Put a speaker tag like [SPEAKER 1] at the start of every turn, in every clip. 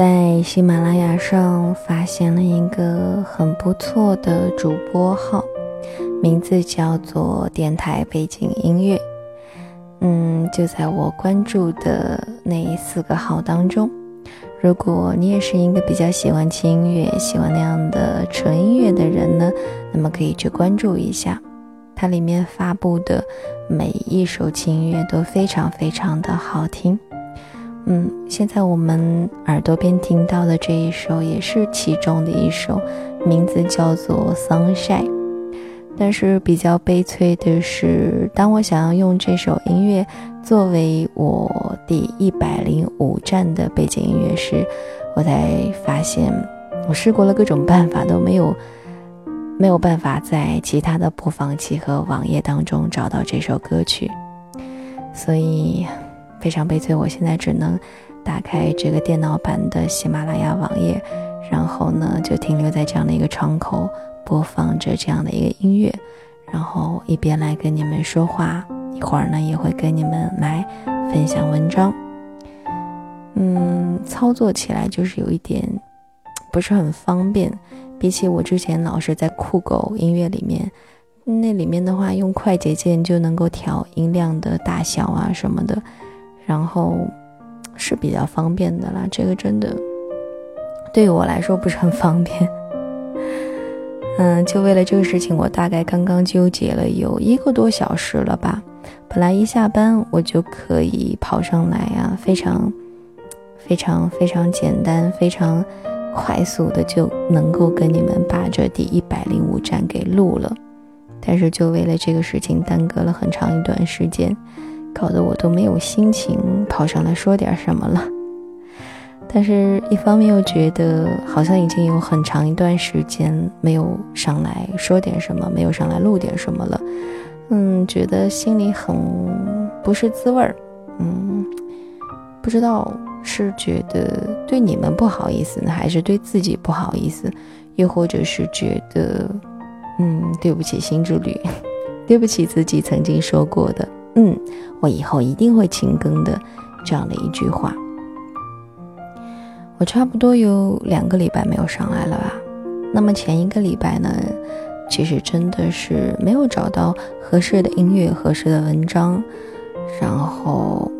[SPEAKER 1] 在喜马拉雅上发现了一个很不错的主播号，名字叫做“电台背景音乐”。嗯，就在我关注的那四个号当中。如果你也是一个比较喜欢轻音乐、喜欢那样的纯音乐的人呢，那么可以去关注一下。它里面发布的每一首轻音乐都非常非常的好听。嗯，现在我们耳朵边听到的这一首也是其中的一首，名字叫做《Sunshine》。但是比较悲催的是，当我想要用这首音乐作为我第一百零五站的背景音乐时，我才发现我试过了各种办法都没有没有办法在其他的播放器和网页当中找到这首歌曲，所以。非常悲催，我现在只能打开这个电脑版的喜马拉雅网页，然后呢就停留在这样的一个窗口，播放着这样的一个音乐，然后一边来跟你们说话，一会儿呢也会跟你们来分享文章。嗯，操作起来就是有一点不是很方便，比起我之前老是在酷狗音乐里面，那里面的话用快捷键就能够调音量的大小啊什么的。然后是比较方便的啦，这个真的对于我来说不是很方便。嗯，就为了这个事情，我大概刚刚纠结了有一个多小时了吧。本来一下班我就可以跑上来啊，非常非常非常简单、非常快速的就能够跟你们把这第一百零五站给录了，但是就为了这个事情耽搁了很长一段时间。搞得我都没有心情跑上来说点什么了，但是一方面又觉得好像已经有很长一段时间没有上来说点什么，没有上来录点什么了，嗯，觉得心里很不是滋味儿，嗯，不知道是觉得对你们不好意思呢，还是对自己不好意思，又或者是觉得，嗯，对不起新之旅，对不起自己曾经说过的。嗯，我以后一定会勤更的，这样的一句话。我差不多有两个礼拜没有上来了吧？那么前一个礼拜呢，其实真的是没有找到合适的音乐、合适的文章，然后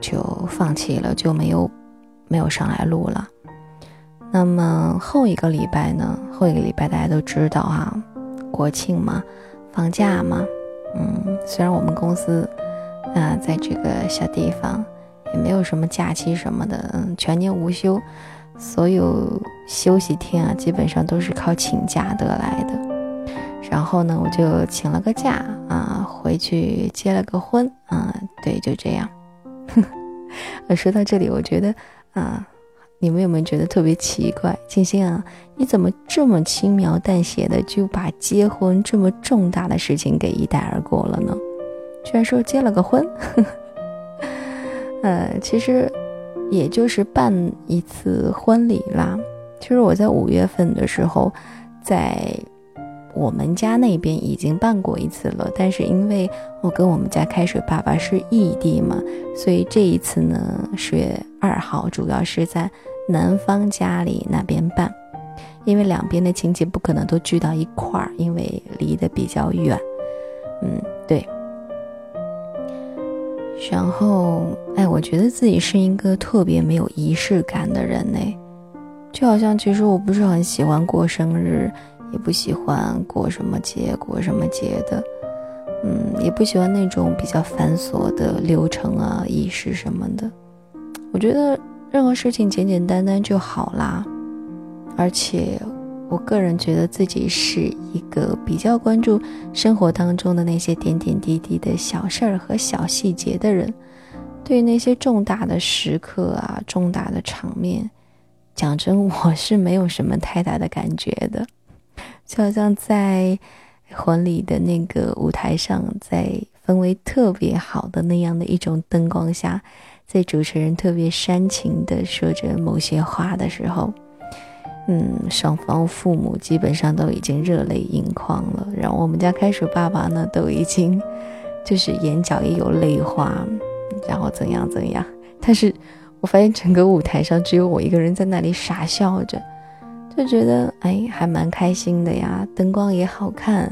[SPEAKER 1] 就放弃了，就没有没有上来录了。那么后一个礼拜呢？后一个礼拜大家都知道啊，国庆嘛，放假嘛。嗯，虽然我们公司，啊，在这个小地方也没有什么假期什么的，嗯，全年无休，所有休息天啊，基本上都是靠请假得来的。然后呢，我就请了个假啊，回去结了个婚啊，对，就这样。说到这里，我觉得啊。你们有没有觉得特别奇怪，静心啊？你怎么这么轻描淡写的就把结婚这么重大的事情给一带而过了呢？居然说结了个婚，呃，其实也就是办一次婚礼啦。其实我在五月份的时候，在我们家那边已经办过一次了，但是因为我跟我们家开水爸爸是异地嘛，所以这一次呢，十月二号主要是在。男方家里那边办，因为两边的亲戚不可能都聚到一块儿，因为离得比较远。嗯，对。然后，哎，我觉得自己是一个特别没有仪式感的人呢，就好像其实我不是很喜欢过生日，也不喜欢过什么节，过什么节的。嗯，也不喜欢那种比较繁琐的流程啊、仪式什么的。我觉得。任何事情简简单单就好啦，而且我个人觉得自己是一个比较关注生活当中的那些点点滴滴的小事儿和小细节的人。对于那些重大的时刻啊、重大的场面，讲真，我是没有什么太大的感觉的。就好像在婚礼的那个舞台上，在氛围特别好的那样的一种灯光下。在主持人特别煽情的说着某些话的时候，嗯，双方父母基本上都已经热泪盈眶了。然后我们家开水爸爸呢，都已经就是眼角也有泪花，然后怎样怎样。但是我发现整个舞台上只有我一个人在那里傻笑着，就觉得哎，还蛮开心的呀。灯光也好看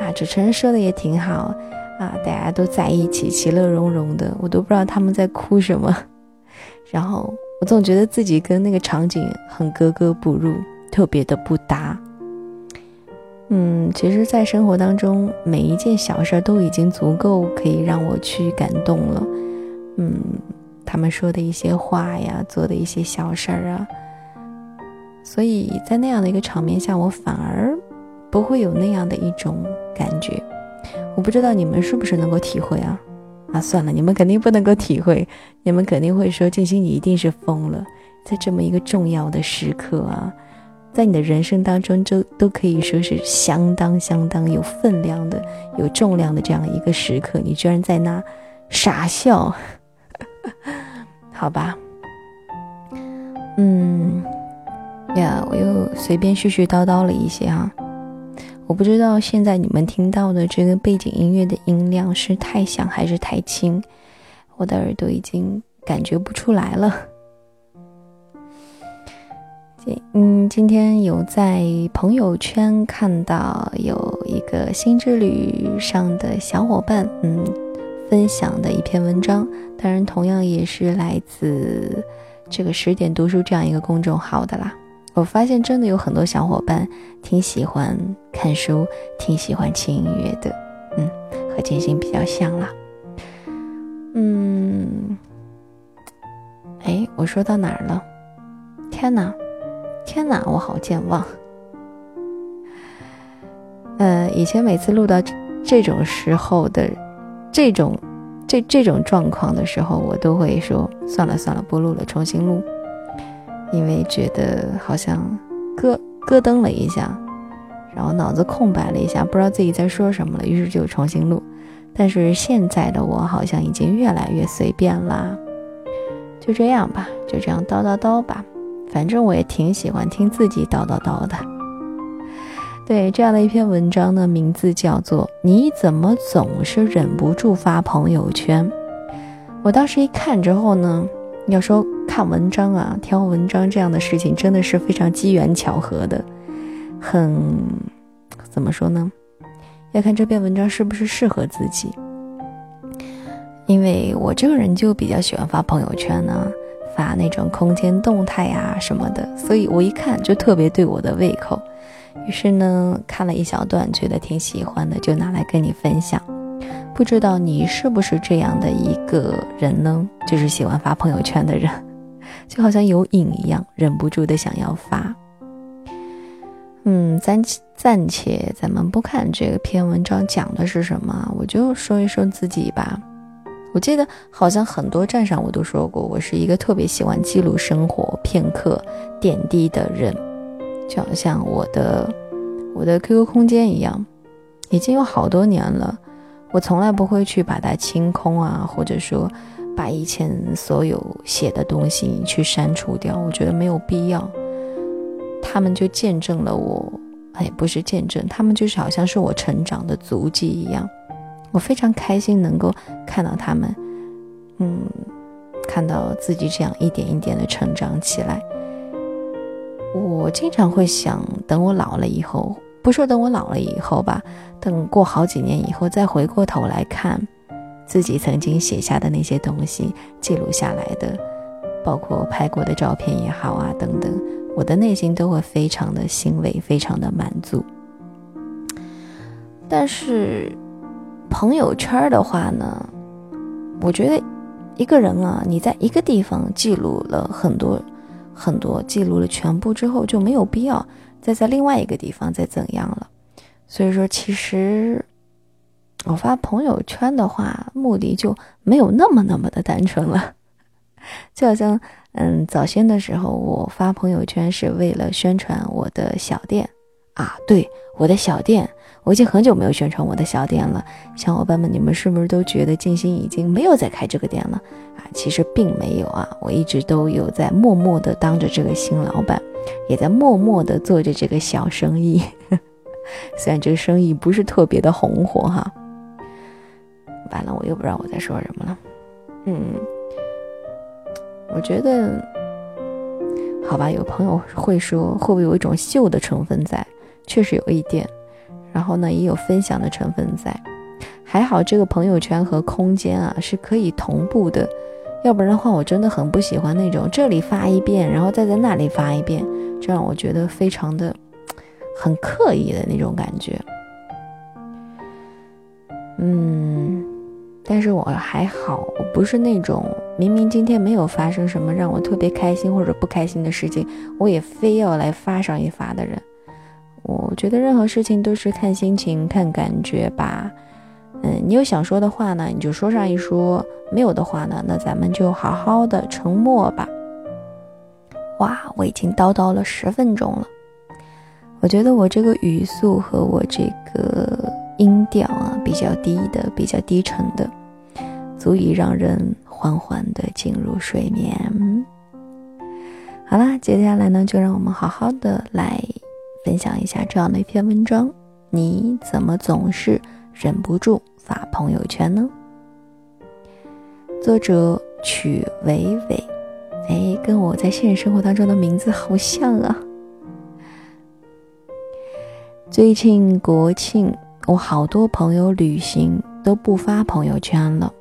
[SPEAKER 1] 啊，主持人说的也挺好啊，大家都在一起，其乐融融的，我都不知道他们在哭什么。然后我总觉得自己跟那个场景很格格不入，特别的不搭。嗯，其实，在生活当中，每一件小事都已经足够可以让我去感动了。嗯，他们说的一些话呀，做的一些小事儿啊，所以在那样的一个场面下，我反而不会有那样的一种感觉。我不知道你们是不是能够体会啊？啊，算了，你们肯定不能够体会，你们肯定会说静心，你一定是疯了，在这么一个重要的时刻啊。在你的人生当中，就都可以说是相当相当有分量的、有重量的这样一个时刻，你居然在那傻笑，好吧？嗯，呀，我又随便絮絮叨叨了一些哈，我不知道现在你们听到的这个背景音乐的音量是太响还是太轻，我的耳朵已经感觉不出来了。今嗯，今天有在朋友圈看到有一个新之旅上的小伙伴，嗯，分享的一篇文章，当然同样也是来自这个十点读书这样一个公众号的啦。我发现真的有很多小伙伴挺喜欢看书，挺喜欢听音乐的，嗯，和金星比较像啦。嗯，哎，我说到哪儿了？天哪！天哪，我好健忘。呃，以前每次录到这种时候的这种这这种状况的时候，我都会说算了算了，不录了，重新录。因为觉得好像咯咯噔了一下，然后脑子空白了一下，不知道自己在说什么了，于是就重新录。但是现在的我好像已经越来越随便啦，就这样吧，就这样叨叨叨吧。反正我也挺喜欢听自己叨叨叨的。对，这样的一篇文章呢，名字叫做《你怎么总是忍不住发朋友圈》。我当时一看之后呢，要说看文章啊，挑文章这样的事情，真的是非常机缘巧合的，很怎么说呢？要看这篇文章是不是适合自己。因为我这个人就比较喜欢发朋友圈呢。发那种空间动态啊什么的，所以我一看就特别对我的胃口，于是呢看了一小段，觉得挺喜欢的，就拿来跟你分享。不知道你是不是这样的一个人呢？就是喜欢发朋友圈的人，就好像有瘾一样，忍不住的想要发。嗯，暂暂且咱们不看这个篇文章讲的是什么，我就说一说自己吧。我记得好像很多站上我都说过，我是一个特别喜欢记录生活片刻点滴的人，就好像我的我的 QQ 空间一样，已经有好多年了，我从来不会去把它清空啊，或者说把以前所有写的东西去删除掉，我觉得没有必要。他们就见证了我，哎，不是见证，他们就是好像是我成长的足迹一样。我非常开心能够看到他们，嗯，看到自己这样一点一点的成长起来。我经常会想，等我老了以后，不说等我老了以后吧，等过好几年以后再回过头来看自己曾经写下的那些东西，记录下来的，包括拍过的照片也好啊等等，我的内心都会非常的欣慰，非常的满足。但是。朋友圈的话呢，我觉得一个人啊，你在一个地方记录了很多很多，记录了全部之后，就没有必要再在另外一个地方再怎样了。所以说，其实我发朋友圈的话，目的就没有那么那么的单纯了。就好像，嗯，早先的时候，我发朋友圈是为了宣传我的小店啊，对，我的小店。我已经很久没有宣传我的小店了，小伙伴们，你们是不是都觉得静心已经没有在开这个店了啊？其实并没有啊，我一直都有在默默的当着这个新老板，也在默默的做着这个小生意。虽然这个生意不是特别的红火哈。完了，我又不知道我在说什么了。嗯，我觉得，好吧，有朋友会说，会不会有一种秀的成分在？确实有一点。然后呢，也有分享的成分在。还好这个朋友圈和空间啊是可以同步的，要不然的话，我真的很不喜欢那种这里发一遍，然后再在那里发一遍，这让我觉得非常的很刻意的那种感觉。嗯。但是我还好，我不是那种明明今天没有发生什么让我特别开心或者不开心的事情，我也非要来发上一发的人。我觉得任何事情都是看心情、看感觉吧。嗯，你有想说的话呢，你就说上一说；没有的话呢，那咱们就好好的沉默吧。哇，我已经叨叨了十分钟了。我觉得我这个语速和我这个音调啊，比较低的，比较低沉的。足以让人缓缓地进入睡眠。好啦，接下来呢，就让我们好好的来分享一下这样的一篇文章。你怎么总是忍不住发朋友圈呢？作者曲伟伟，哎，跟我在现实生活当中的名字好像啊。最近国庆，我好多朋友旅行都不发朋友圈了。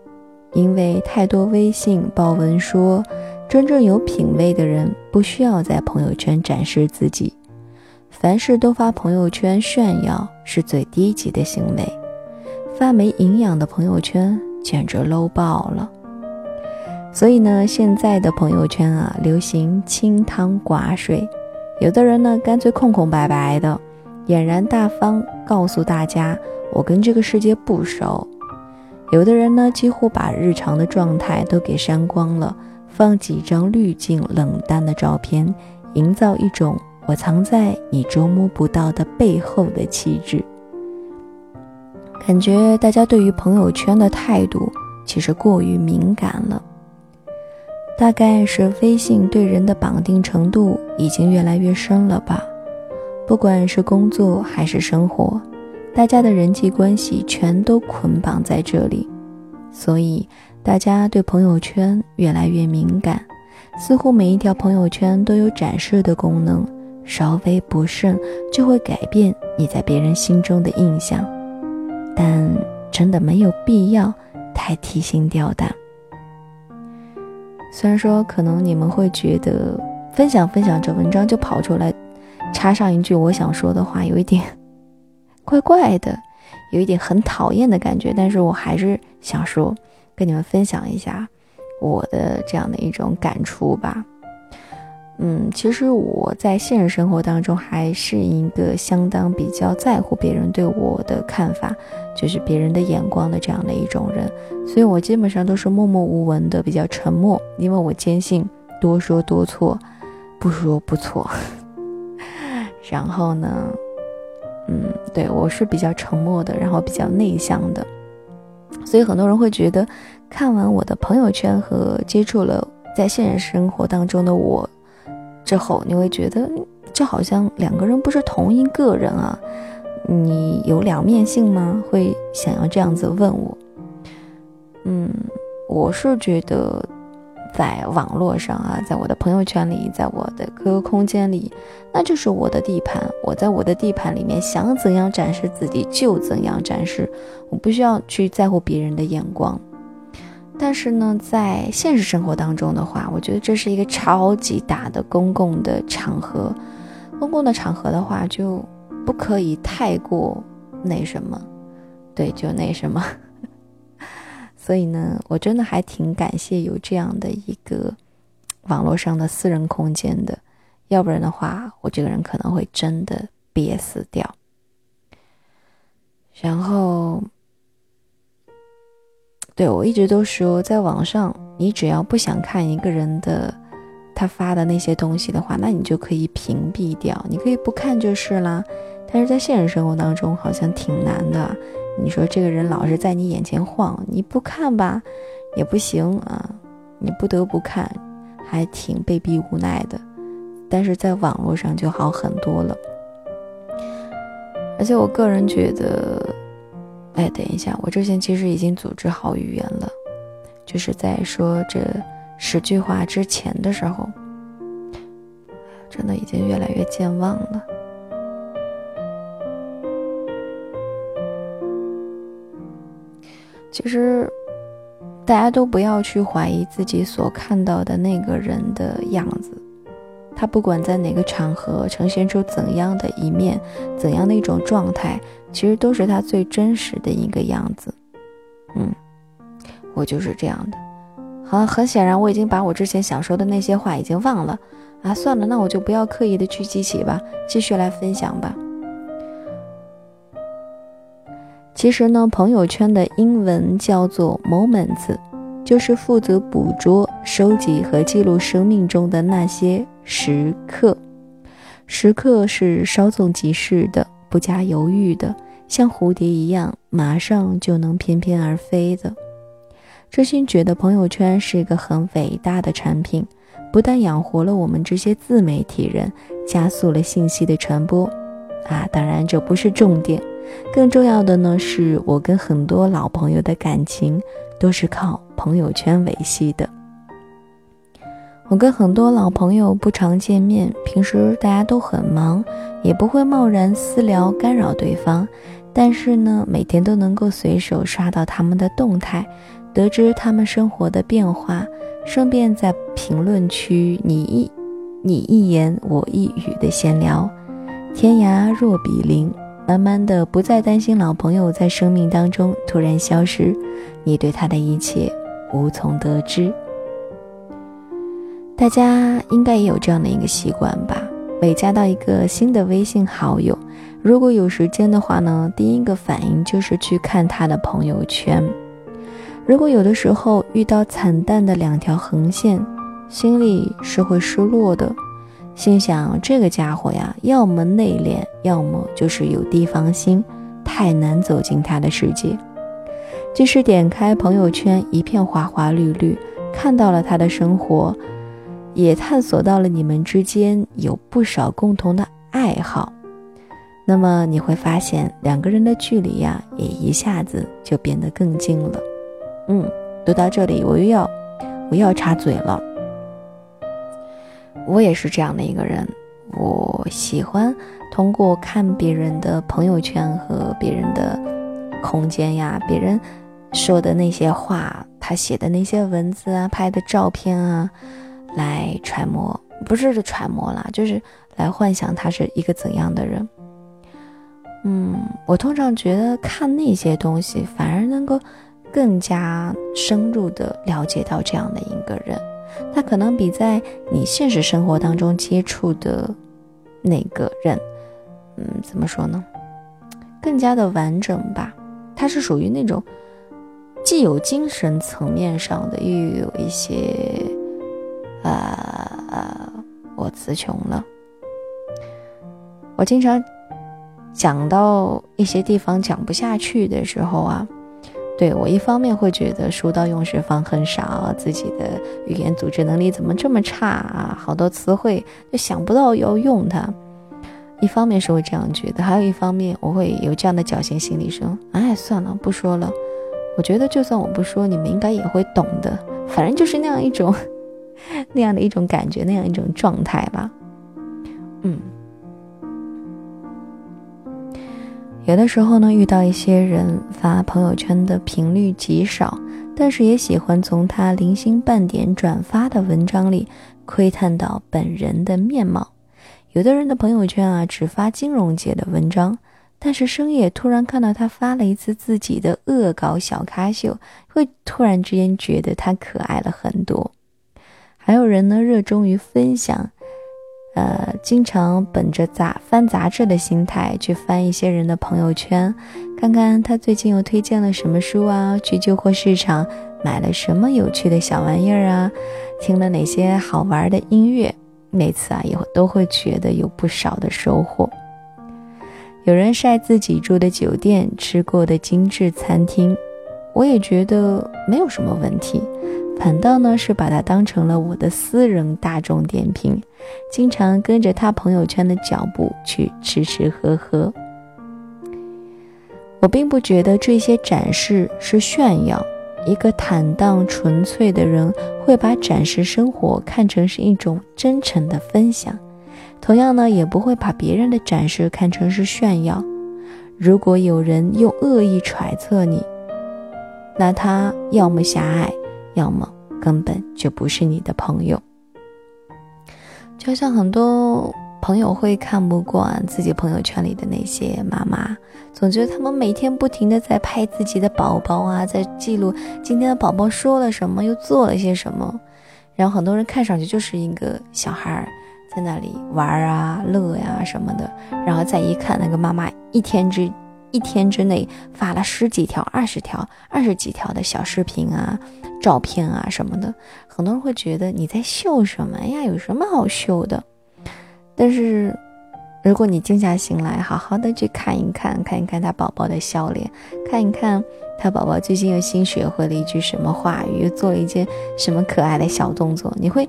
[SPEAKER 1] 因为太多微信报文说，真正有品位的人不需要在朋友圈展示自己，凡事都发朋友圈炫耀是最低级的行为，发没营养的朋友圈简直 low 爆了。所以呢，现在的朋友圈啊，流行清汤寡水，有的人呢干脆空空白白的，俨然大方告诉大家，我跟这个世界不熟。有的人呢，几乎把日常的状态都给删光了，放几张滤镜冷淡的照片，营造一种我藏在你捉摸不到的背后的气质。感觉大家对于朋友圈的态度其实过于敏感了，大概是微信对人的绑定程度已经越来越深了吧？不管是工作还是生活。大家的人际关系全都捆绑在这里，所以大家对朋友圈越来越敏感，似乎每一条朋友圈都有展示的功能，稍微不慎就会改变你在别人心中的印象。但真的没有必要太提心吊胆。虽然说可能你们会觉得分享分享这文章就跑出来插上一句我想说的话，有一点。怪怪的，有一点很讨厌的感觉，但是我还是想说，跟你们分享一下我的这样的一种感触吧。嗯，其实我在现实生活当中还是一个相当比较在乎别人对我的看法，就是别人的眼光的这样的一种人，所以我基本上都是默默无闻的，比较沉默，因为我坚信多说多错，不说不错。然后呢？嗯，对我是比较沉默的，然后比较内向的，所以很多人会觉得，看完我的朋友圈和接触了在现实生活当中的我之后，你会觉得就好像两个人不是同一个人啊，你有两面性吗？会想要这样子问我。嗯，我是觉得。在网络上啊，在我的朋友圈里，在我的 QQ 空间里，那就是我的地盘。我在我的地盘里面，想怎样展示自己就怎样展示，我不需要去在乎别人的眼光。但是呢，在现实生活当中的话，我觉得这是一个超级大的公共的场合，公共的场合的话，就不可以太过那什么，对，就那什么。所以呢，我真的还挺感谢有这样的一个网络上的私人空间的，要不然的话，我这个人可能会真的憋死掉。然后，对我一直都说，在网上，你只要不想看一个人的他发的那些东西的话，那你就可以屏蔽掉，你可以不看就是啦。但是在现实生活当中，好像挺难的。你说这个人老是在你眼前晃，你不看吧，也不行啊，你不得不看，还挺被逼无奈的。但是在网络上就好很多了。而且我个人觉得，哎，等一下，我之前其实已经组织好语言了，就是在说这十句话之前的时候，真的已经越来越健忘了。其实，大家都不要去怀疑自己所看到的那个人的样子，他不管在哪个场合呈现出怎样的一面，怎样的一种状态，其实都是他最真实的一个样子。嗯，我就是这样的。好，很显然我已经把我之前想说的那些话已经忘了啊，算了，那我就不要刻意的去记起吧，继续来分享吧。其实呢，朋友圈的英文叫做 moments，就是负责捕捉、收集和记录生命中的那些时刻。时刻是稍纵即逝的，不加犹豫的，像蝴蝶一样，马上就能翩翩而飞的。真心觉得朋友圈是一个很伟大的产品，不但养活了我们这些自媒体人，加速了信息的传播，啊，当然这不是重点。更重要的呢，是我跟很多老朋友的感情都是靠朋友圈维系的。我跟很多老朋友不常见面，平时大家都很忙，也不会贸然私聊干扰对方。但是呢，每天都能够随手刷到他们的动态，得知他们生活的变化，顺便在评论区你一你一言我一语的闲聊，天涯若比邻。慢慢的，不再担心老朋友在生命当中突然消失，你对他的一切无从得知。大家应该也有这样的一个习惯吧？每加到一个新的微信好友，如果有时间的话呢，第一个反应就是去看他的朋友圈。如果有的时候遇到惨淡的两条横线，心里是会失落的。心想这个家伙呀，要么内敛，要么就是有地方心，太难走进他的世界。即使点开朋友圈，一片花花绿绿，看到了他的生活，也探索到了你们之间有不少共同的爱好，那么你会发现两个人的距离呀，也一下子就变得更近了。嗯，读到这里，我又要我又要插嘴了。我也是这样的一个人，我喜欢通过看别人的朋友圈和别人的空间呀，别人说的那些话，他写的那些文字啊，拍的照片啊，来揣摩，不是揣摩啦，就是来幻想他是一个怎样的人。嗯，我通常觉得看那些东西，反而能够更加深入的了解到这样的一个人。他可能比在你现实生活当中接触的那个人，嗯，怎么说呢？更加的完整吧。他是属于那种既有精神层面上的，又有一些……呃，我词穷了。我经常讲到一些地方讲不下去的时候啊。对我一方面会觉得书到用时方恨少，自己的语言组织能力怎么这么差啊？好多词汇就想不到要用它。一方面是会这样觉得，还有一方面我会有这样的侥幸心理，说：哎，算了，不说了。我觉得就算我不说，你们应该也会懂的。反正就是那样一种，那样的一种感觉，那样一种状态吧。嗯。有的时候呢，遇到一些人发朋友圈的频率极少，但是也喜欢从他零星半点转发的文章里窥探到本人的面貌。有的人的朋友圈啊，只发金融界的文章，但是深夜突然看到他发了一次自己的恶搞小咖秀，会突然之间觉得他可爱了很多。还有人呢，热衷于分享。呃，经常本着杂翻杂志的心态去翻一些人的朋友圈，看看他最近又推荐了什么书啊，去旧货市场买了什么有趣的小玩意儿啊，听了哪些好玩的音乐，每次啊也都会觉得有不少的收获。有人晒自己住的酒店、吃过的精致餐厅，我也觉得没有什么问题。反倒呢是把它当成了我的私人大众点评，经常跟着他朋友圈的脚步去吃吃喝喝。我并不觉得这些展示是炫耀，一个坦荡纯粹的人会把展示生活看成是一种真诚的分享，同样呢，也不会把别人的展示看成是炫耀。如果有人用恶意揣测你，那他要么狭隘，要么根本就不是你的朋友。就像很多。朋友会看不惯自己朋友圈里的那些妈妈，总觉得他们每天不停的在拍自己的宝宝啊，在记录今天的宝宝说了什么，又做了些什么。然后很多人看上去就是一个小孩儿在那里玩啊、乐呀什么的，然后再一看那个妈妈一天之一天之内发了十几条、二十条、二十几条的小视频啊、照片啊什么的，很多人会觉得你在秀什么呀？有什么好秀的？但是，如果你静下心来，好好的去看一看，看一看他宝宝的笑脸，看一看他宝宝最近又新学会了一句什么话语，又做了一件什么可爱的小动作，你会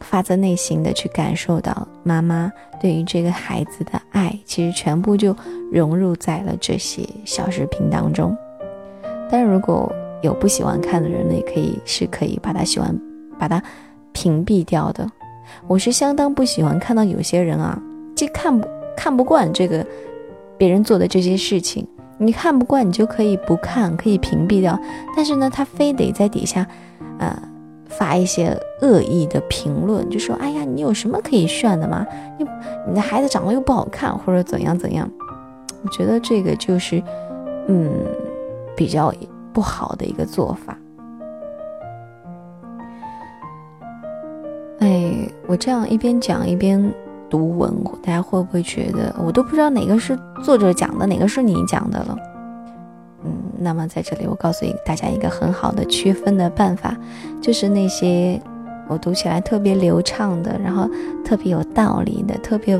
[SPEAKER 1] 发自内心的去感受到妈妈对于这个孩子的爱，其实全部就融入在了这些小视频当中。但如果有不喜欢看的人呢，也可以是可以把他喜欢把他屏蔽掉的。我是相当不喜欢看到有些人啊，既看不看不惯这个别人做的这些事情，你看不惯，你就可以不看，可以屏蔽掉。但是呢，他非得在底下，呃，发一些恶意的评论，就说：“哎呀，你有什么可以炫的吗？你你的孩子长得又不好看，或者怎样怎样。”我觉得这个就是，嗯，比较不好的一个做法。哎，我这样一边讲一边读文，大家会不会觉得我都不知道哪个是作者讲的，哪个是你讲的了？嗯，那么在这里我告诉大家一个很好的区分的办法，就是那些我读起来特别流畅的，然后特别有道理的、特别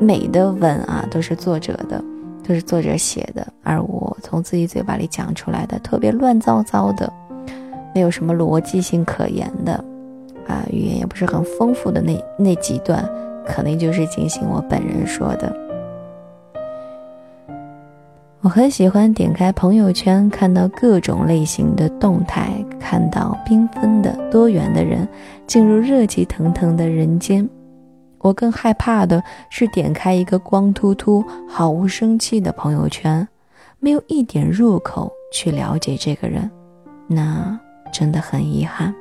[SPEAKER 1] 美的文啊，都是作者的，都是作者写的，而我从自己嘴巴里讲出来的，特别乱糟糟的，没有什么逻辑性可言的。啊，语言也不是很丰富的那那几段，可能就是进行我本人说的。我很喜欢点开朋友圈，看到各种类型的动态，看到缤纷的多元的人进入热气腾腾的人间。我更害怕的是点开一个光秃秃、毫无生气的朋友圈，没有一点入口去了解这个人，那真的很遗憾。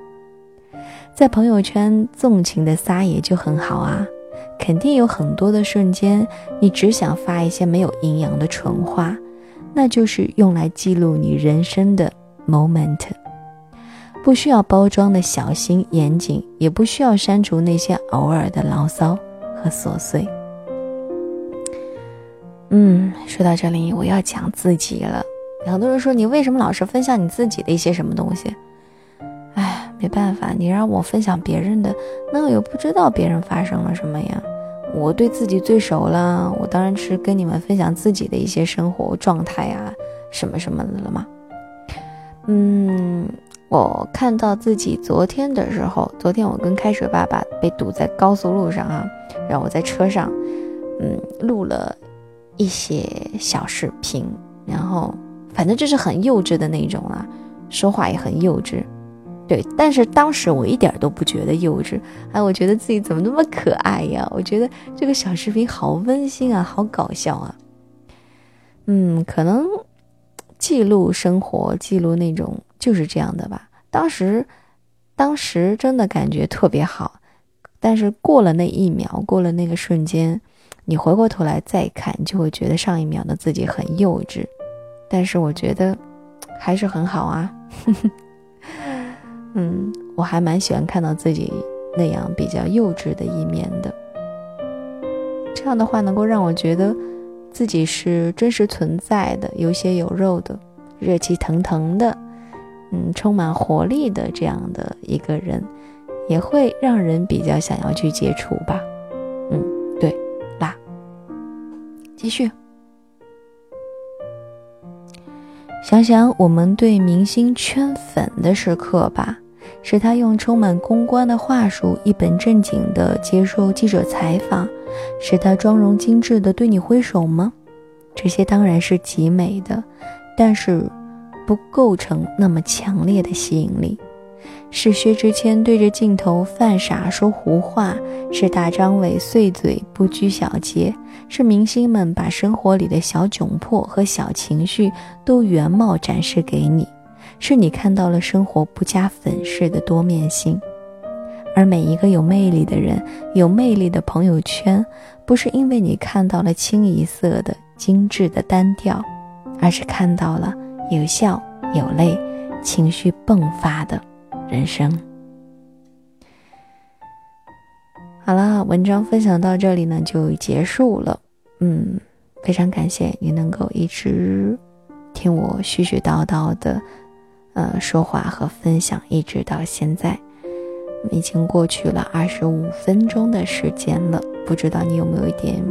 [SPEAKER 1] 在朋友圈纵情的撒野就很好啊，肯定有很多的瞬间，你只想发一些没有营养的蠢话，那就是用来记录你人生的 moment，不需要包装的小心严谨，也不需要删除那些偶尔的牢骚和琐碎。嗯，说到这里，我要讲自己了。很多人说你为什么老是分享你自己的一些什么东西？哎没办法，你让我分享别人的，那我又不知道别人发生了什么呀。我对自己最熟了，我当然是跟你们分享自己的一些生活状态啊，什么什么的了嘛。嗯，我看到自己昨天的时候，昨天我跟开水爸爸被堵在高速路上啊，然后我在车上，嗯，录了一些小视频，然后反正就是很幼稚的那种啊，说话也很幼稚。对，但是当时我一点都不觉得幼稚，哎，我觉得自己怎么那么可爱呀？我觉得这个小视频好温馨啊，好搞笑啊。嗯，可能记录生活，记录那种就是这样的吧。当时，当时真的感觉特别好，但是过了那一秒，过了那个瞬间，你回过头来再看，就会觉得上一秒的自己很幼稚。但是我觉得还是很好啊。嗯，我还蛮喜欢看到自己那样比较幼稚的一面的。这样的话，能够让我觉得自己是真实存在的，有血有肉的，热气腾腾的，嗯，充满活力的这样的一个人，也会让人比较想要去接触吧。嗯，对，啦，继续。想想我们对明星圈粉的时刻吧，是他用充满公关的话术一本正经地接受记者采访，是他妆容精致地对你挥手吗？这些当然是极美的，但是不构成那么强烈的吸引力。是薛之谦对着镜头犯傻说胡话，是大张伟碎嘴不拘小节，是明星们把生活里的小窘迫和小情绪都原貌展示给你，是你看到了生活不加粉饰的多面性。而每一个有魅力的人，有魅力的朋友圈，不是因为你看到了清一色的精致的单调，而是看到了有笑有泪，情绪迸发的。人生，好了，文章分享到这里呢就结束了。嗯，非常感谢你能够一直听我絮絮叨叨的，呃，说话和分享，一直到现在，已经过去了二十五分钟的时间了。不知道你有没有一点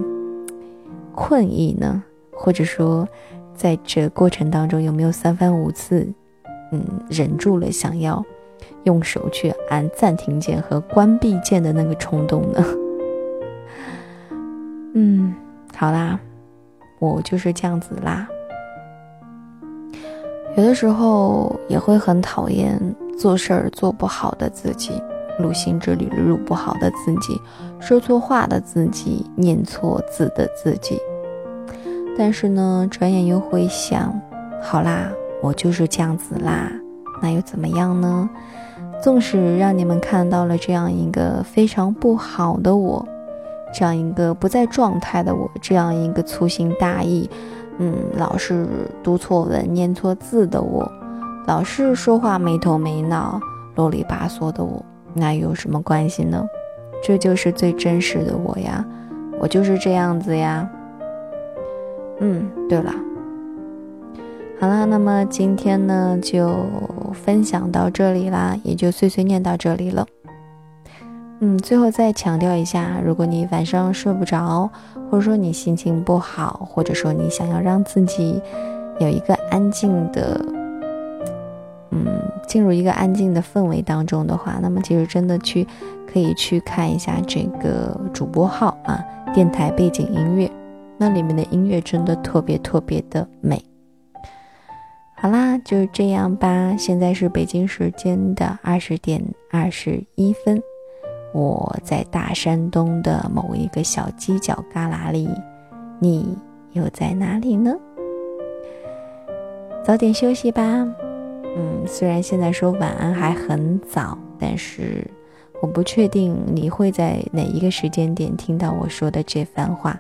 [SPEAKER 1] 困意呢？或者说，在这过程当中有没有三番五次，嗯，忍住了想要。用手去按暂停键和关闭键的那个冲动呢？嗯，好啦，我就是这样子啦。有的时候也会很讨厌做事儿做不好的自己，录心之旅录不好的自己，说错话的自己，念错字的自己。但是呢，转眼又会想，好啦，我就是这样子啦，那又怎么样呢？纵使让你们看到了这样一个非常不好的我，这样一个不在状态的我，这样一个粗心大意，嗯，老是读错文、念错字的我，老是说话没头没脑、啰里吧嗦的我，那有什么关系呢？这就是最真实的我呀，我就是这样子呀。嗯，对了。好啦，那么今天呢就分享到这里啦，也就碎碎念到这里了。嗯，最后再强调一下，如果你晚上睡不着，或者说你心情不好，或者说你想要让自己有一个安静的，嗯，进入一个安静的氛围当中的话，那么其实真的去可以去看一下这个主播号啊，电台背景音乐，那里面的音乐真的特别特别的美。好啦，就这样吧。现在是北京时间的二十点二十一分，我在大山东的某一个小犄角旮旯里，你又在哪里呢？早点休息吧。嗯，虽然现在说晚安还很早，但是我不确定你会在哪一个时间点听到我说的这番话，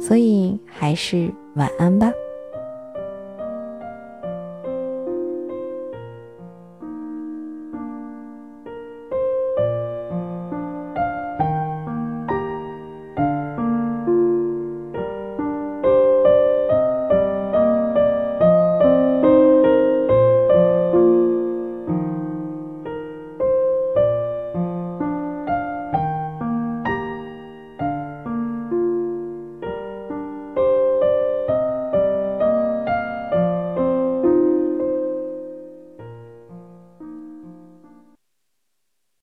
[SPEAKER 1] 所以还是晚安吧。